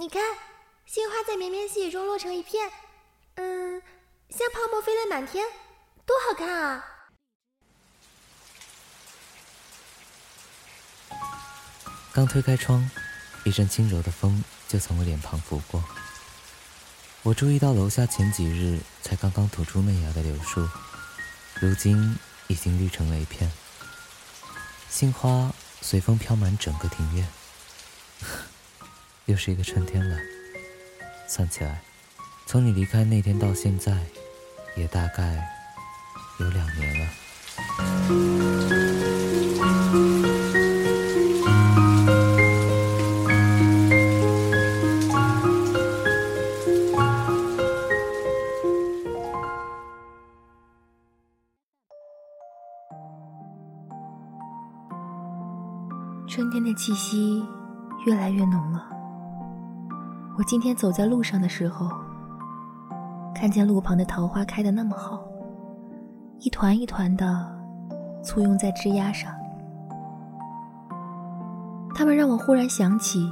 你看，杏花在绵绵细雨中落成一片，嗯，像泡沫飞来满天，多好看啊！刚推开窗，一阵轻柔的风就从我脸庞拂过。我注意到楼下前几日才刚刚吐出嫩芽的柳树，如今已经绿成了一片。杏花随风飘满整个庭院。又是一个春天了。算起来，从你离开那天到现在，也大概有两年了。春天的气息越来越浓了。我今天走在路上的时候，看见路旁的桃花开得那么好，一团一团的簇拥在枝丫上。它们让我忽然想起，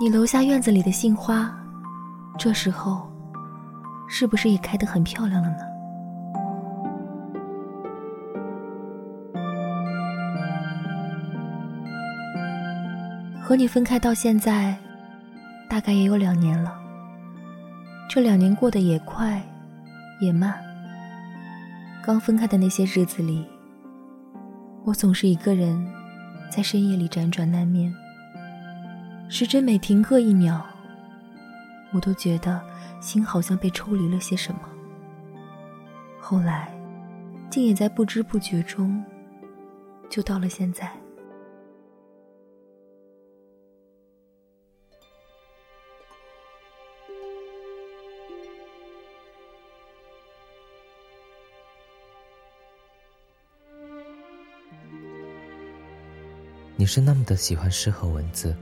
你楼下院子里的杏花，这时候是不是也开得很漂亮了呢？和你分开到现在。大概也有两年了，这两年过得也快，也慢。刚分开的那些日子里，我总是一个人在深夜里辗转难眠。时针每停个一秒，我都觉得心好像被抽离了些什么。后来，竟也在不知不觉中，就到了现在。你是那么的喜欢诗和文字，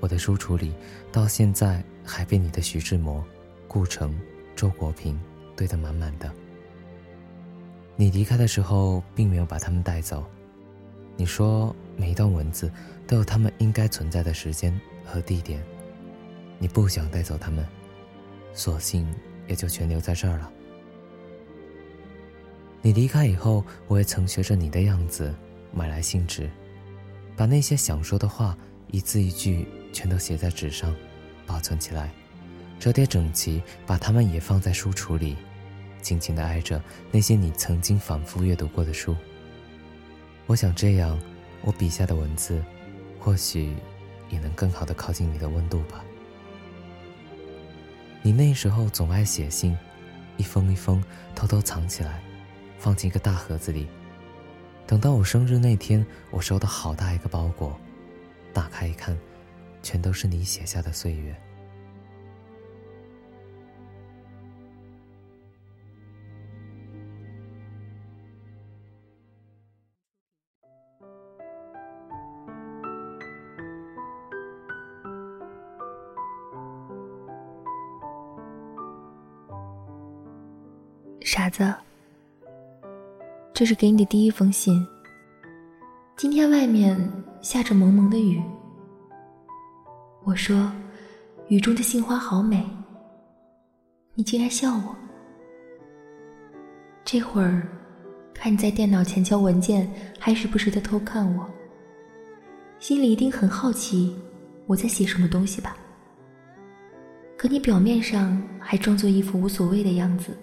我的书橱里到现在还被你的徐志摩、顾城、周国平堆得满满的。你离开的时候并没有把他们带走，你说每一段文字都有他们应该存在的时间和地点，你不想带走他们，索性也就全留在这儿了。你离开以后，我也曾学着你的样子买来信纸。把那些想说的话一字一句全都写在纸上，保存起来，折叠整齐，把它们也放在书橱里，静静地挨着那些你曾经反复阅读过的书。我想这样，我笔下的文字，或许也能更好地靠近你的温度吧。你那时候总爱写信，一封一封偷偷藏起来，放进一个大盒子里。等到我生日那天，我收到好大一个包裹，打开一看，全都是你写下的岁月。这是给你的第一封信。今天外面下着蒙蒙的雨，我说雨中的杏花好美，你竟然笑我。这会儿看你在电脑前敲文件，还时不时的偷看我，心里一定很好奇我在写什么东西吧？可你表面上还装作一副无所谓的样子，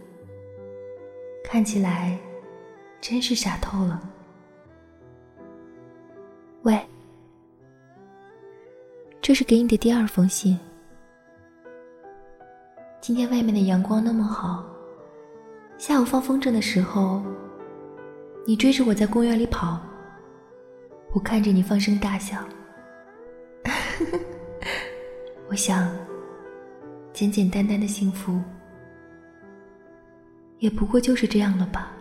看起来。真是傻透了。喂，这是给你的第二封信。今天外面的阳光那么好，下午放风筝的时候，你追着我在公园里跑，我看着你放声大笑。我想，简简单单的幸福，也不过就是这样了吧。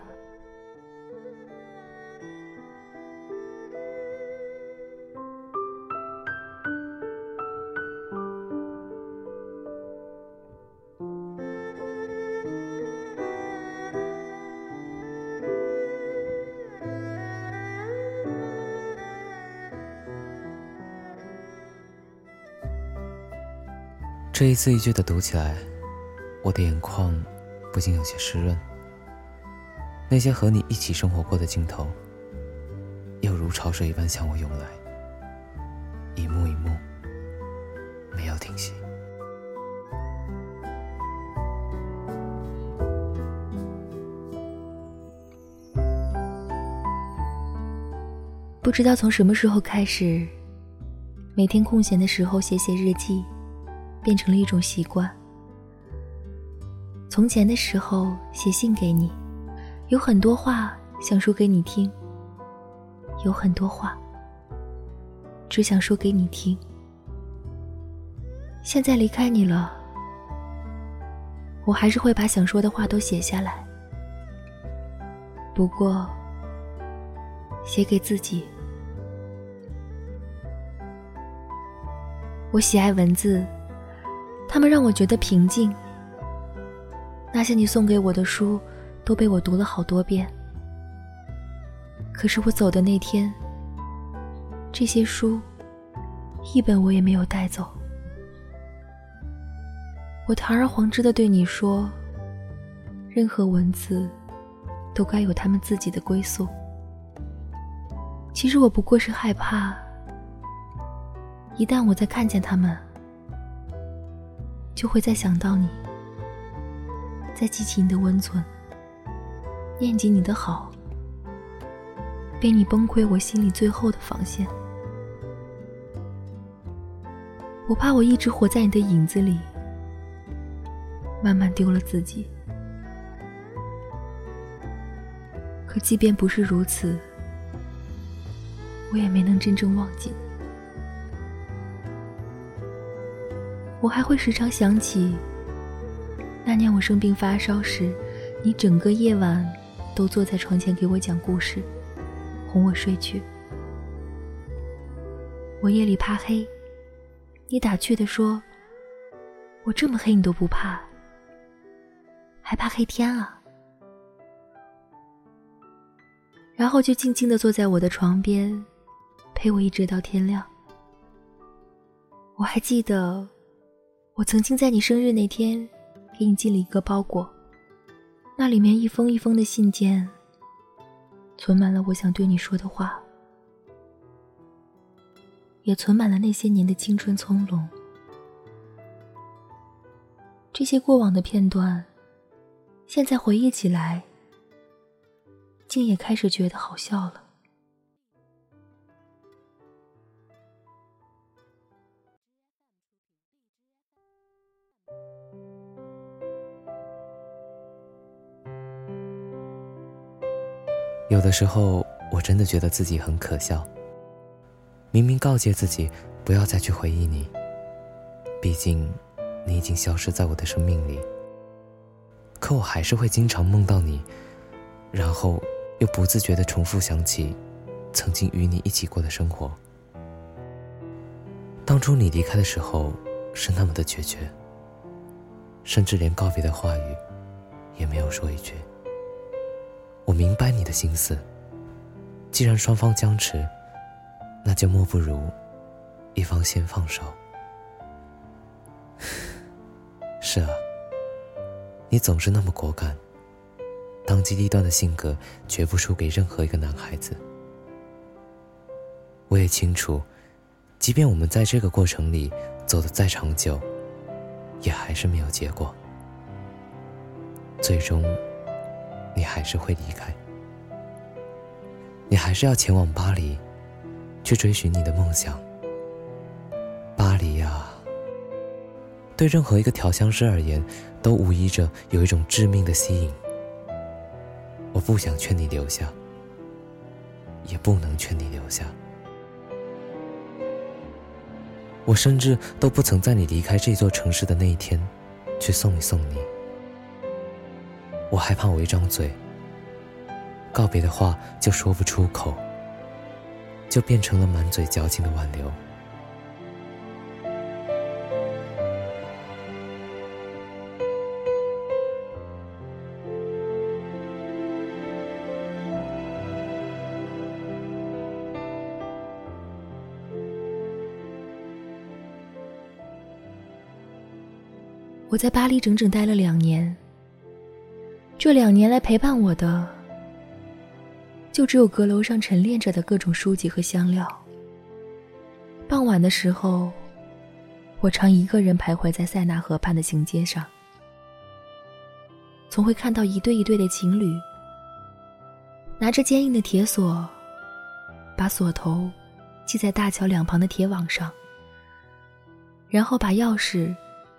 这一字一句的读起来，我的眼眶不禁有些湿润。那些和你一起生活过的镜头，又如潮水一般向我涌来，一幕一幕，没有停息。不知道从什么时候开始，每天空闲的时候写写日记，变成了一种习惯。从前的时候写信给你。有很多话想说给你听，有很多话只想说给你听。现在离开你了，我还是会把想说的话都写下来。不过，写给自己。我喜爱文字，他们让我觉得平静。那些你送给我的书。都被我读了好多遍，可是我走的那天，这些书一本我也没有带走。我堂而皇之的对你说，任何文字都该有他们自己的归宿。其实我不过是害怕，一旦我再看见他们，就会再想到你，再记起你的温存。念及你的好，被你崩溃，我心里最后的防线。我怕我一直活在你的影子里，慢慢丢了自己。可即便不是如此，我也没能真正忘记你。我还会时常想起那年我生病发烧时，你整个夜晚。都坐在床前给我讲故事，哄我睡去。我夜里怕黑，你打趣的说：“我这么黑你都不怕，还怕黑天啊？”然后就静静的坐在我的床边，陪我一直到天亮。我还记得，我曾经在你生日那天，给你寄了一个包裹。那里面一封一封的信件，存满了我想对你说的话，也存满了那些年的青春葱茏。这些过往的片段，现在回忆起来，竟也开始觉得好笑了。有的时候，我真的觉得自己很可笑。明明告诫自己不要再去回忆你，毕竟你已经消失在我的生命里，可我还是会经常梦到你，然后又不自觉的重复想起曾经与你一起过的生活。当初你离开的时候是那么的决绝，甚至连告别的话语也没有说一句。我明白你的心思。既然双方僵持，那就莫不如一方先放手。是啊，你总是那么果敢，当机立断的性格绝不输给任何一个男孩子。我也清楚，即便我们在这个过程里走得再长久，也还是没有结果。最终。你还是会离开，你还是要前往巴黎，去追寻你的梦想。巴黎呀，对任何一个调香师而言，都无疑着有一种致命的吸引。我不想劝你留下，也不能劝你留下。我甚至都不曾在你离开这座城市的那一天，去送一送你。我害怕我一张嘴，告别的话就说不出口，就变成了满嘴矫情的挽留。我在巴黎整整待了两年。这两年来陪伴我的，就只有阁楼上陈列着的各种书籍和香料。傍晚的时候，我常一个人徘徊在塞纳河畔的行街上，总会看到一对一对的情侣，拿着坚硬的铁锁，把锁头系在大桥两旁的铁网上，然后把钥匙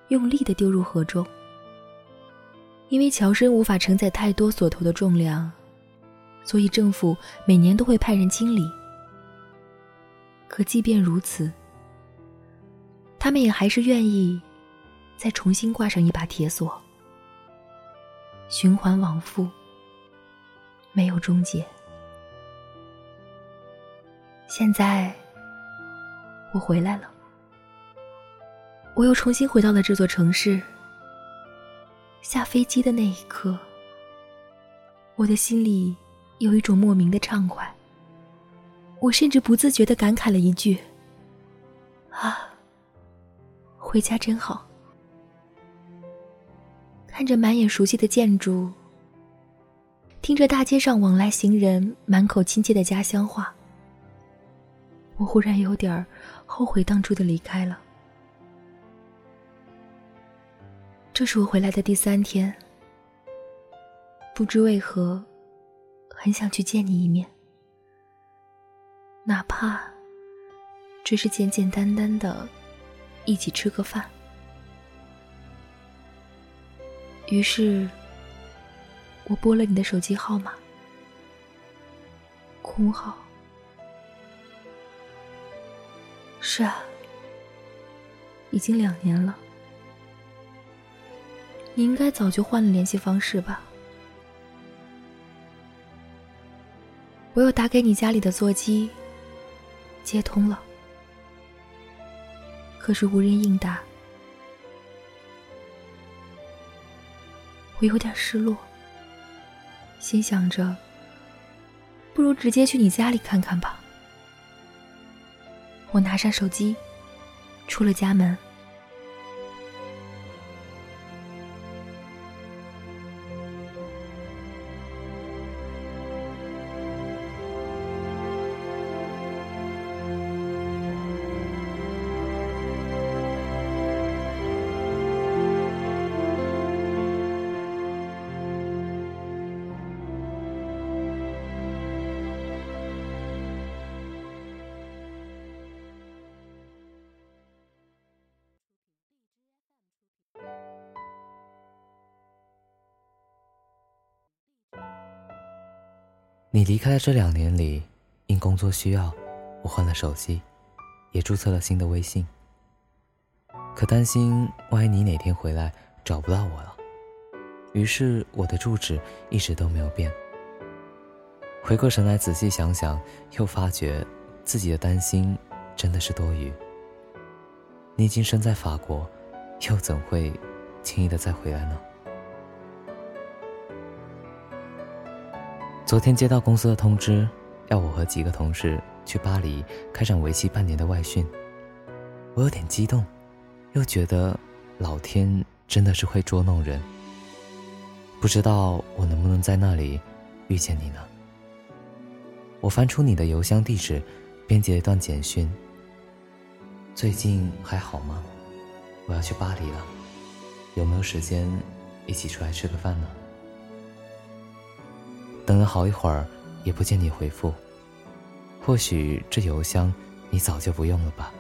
用力的丢入河中。因为桥身无法承载太多锁头的重量，所以政府每年都会派人清理。可即便如此，他们也还是愿意再重新挂上一把铁锁，循环往复，没有终结。现在我回来了，我又重新回到了这座城市。下飞机的那一刻，我的心里有一种莫名的畅快。我甚至不自觉的感慨了一句：“啊，回家真好。”看着满眼熟悉的建筑，听着大街上往来行人满口亲切的家乡话，我忽然有点后悔当初的离开了。这是我回来的第三天，不知为何，很想去见你一面，哪怕只是简简单单的一起吃个饭。于是，我拨了你的手机号码，空号。是啊，已经两年了。你应该早就换了联系方式吧？我又打给你家里的座机，接通了，可是无人应答。我有点失落，心想着，不如直接去你家里看看吧。我拿上手机，出了家门。你离开的这两年里，因工作需要，我换了手机，也注册了新的微信。可担心万一你哪天回来找不到我了，于是我的住址一直都没有变。回过神来仔细想想，又发觉自己的担心真的是多余。你已经身在法国，又怎会轻易的再回来呢？昨天接到公司的通知，要我和几个同事去巴黎开展为期半年的外训。我有点激动，又觉得老天真的是会捉弄人。不知道我能不能在那里遇见你呢？我翻出你的邮箱地址，编辑了一段简讯。最近还好吗？我要去巴黎了，有没有时间一起出来吃个饭呢？等了好一会儿，也不见你回复。或许这邮箱你早就不用了吧。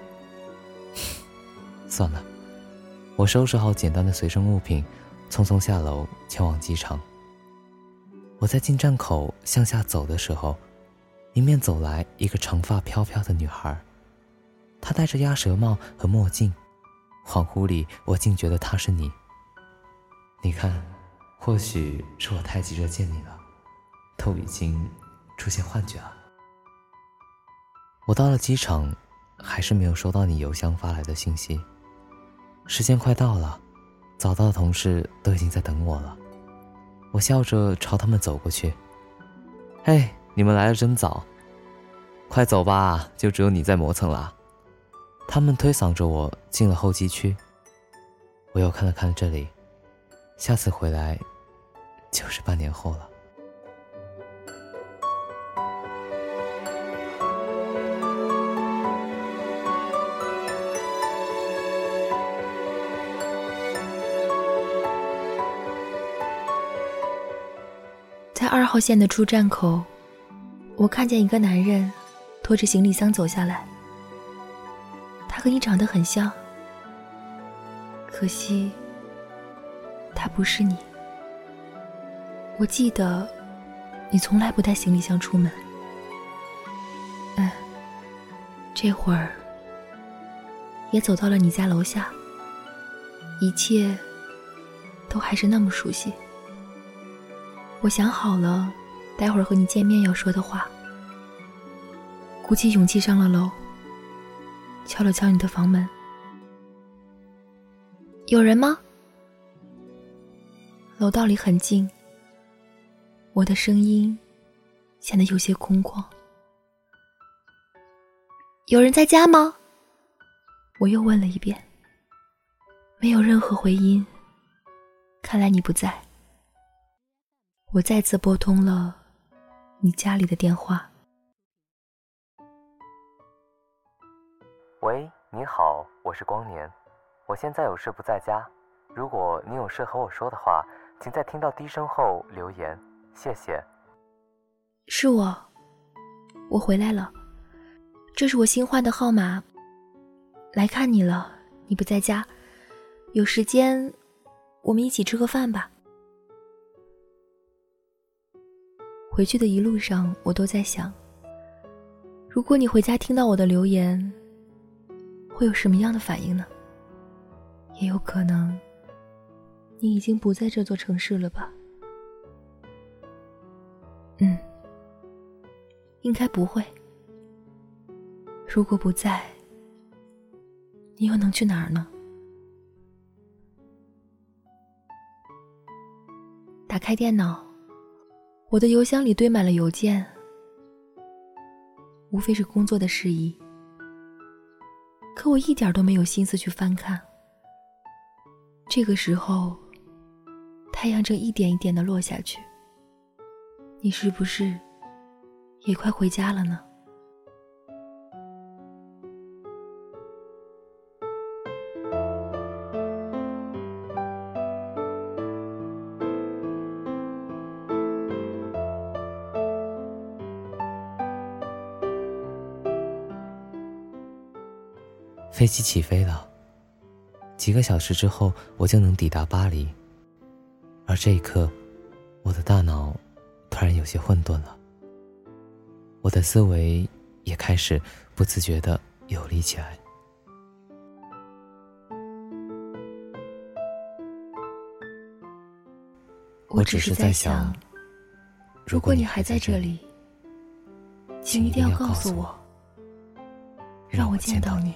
算了，我收拾好简单的随身物品，匆匆下楼前往机场。我在进站口向下走的时候，迎面走来一个长发飘飘的女孩，她戴着鸭舌帽和墨镜，恍惚里我竟觉得她是你。你看，或许是我太急着见你了。都已经出现幻觉了。我到了机场，还是没有收到你邮箱发来的信息。时间快到了，早到的同事都已经在等我了。我笑着朝他们走过去：“嘿，你们来的真早，快走吧，就只有你在磨蹭了。”他们推搡着我进了候机区。我又看了看这里，下次回来就是半年后了。二号线的出站口，我看见一个男人拖着行李箱走下来。他和你长得很像。可惜，他不是你。我记得，你从来不带行李箱出门。嗯，这会儿也走到了你家楼下，一切都还是那么熟悉。我想好了，待会儿和你见面要说的话。鼓起勇气上了楼，敲了敲你的房门。有人吗？楼道里很静，我的声音显得有些空旷。有人在家吗？我又问了一遍，没有任何回音。看来你不在。我再次拨通了你家里的电话。喂，你好，我是光年。我现在有事不在家，如果你有事和我说的话，请在听到低声后留言，谢谢。是我，我回来了，这是我新换的号码。来看你了，你不在家，有时间我们一起吃个饭吧。回去的一路上，我都在想，如果你回家听到我的留言，会有什么样的反应呢？也有可能，你已经不在这座城市了吧？嗯，应该不会。如果不在，你又能去哪儿呢？打开电脑，我的邮箱里堆满了邮件，无非是工作的事宜，可我一点都没有心思去翻看。这个时候，太阳正一点一点的落下去。你是不是也快回家了呢？飞机起飞了。几个小时之后，我就能抵达巴黎。而这一刻，我的大脑突然有些混沌了，我的思维也开始不自觉的有力起来。我只是在想，如果你还在这里，请一定要告诉我，让我见到你。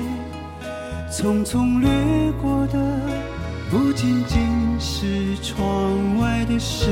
匆匆掠过的不仅仅是窗外的世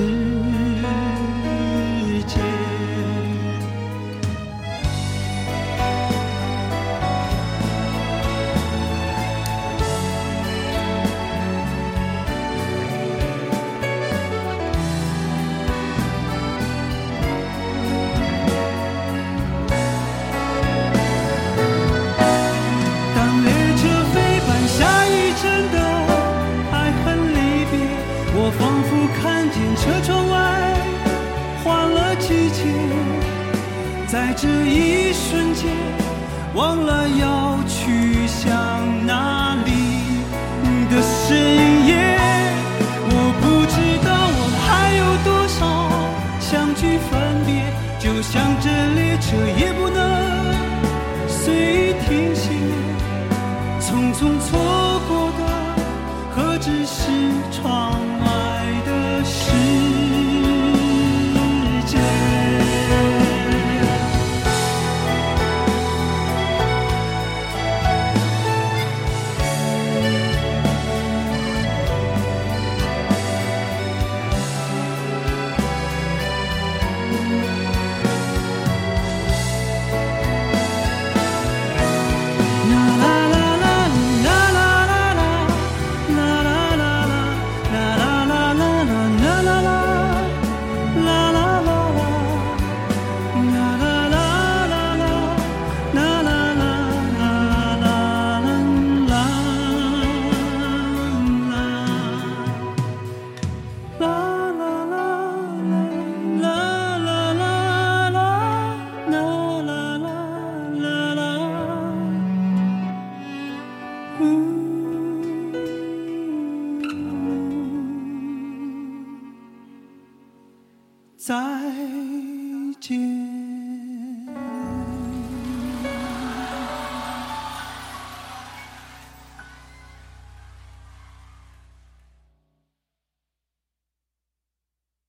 忘了要去向哪里的深夜。我不知道我还有多少相聚分别，就像这列车也不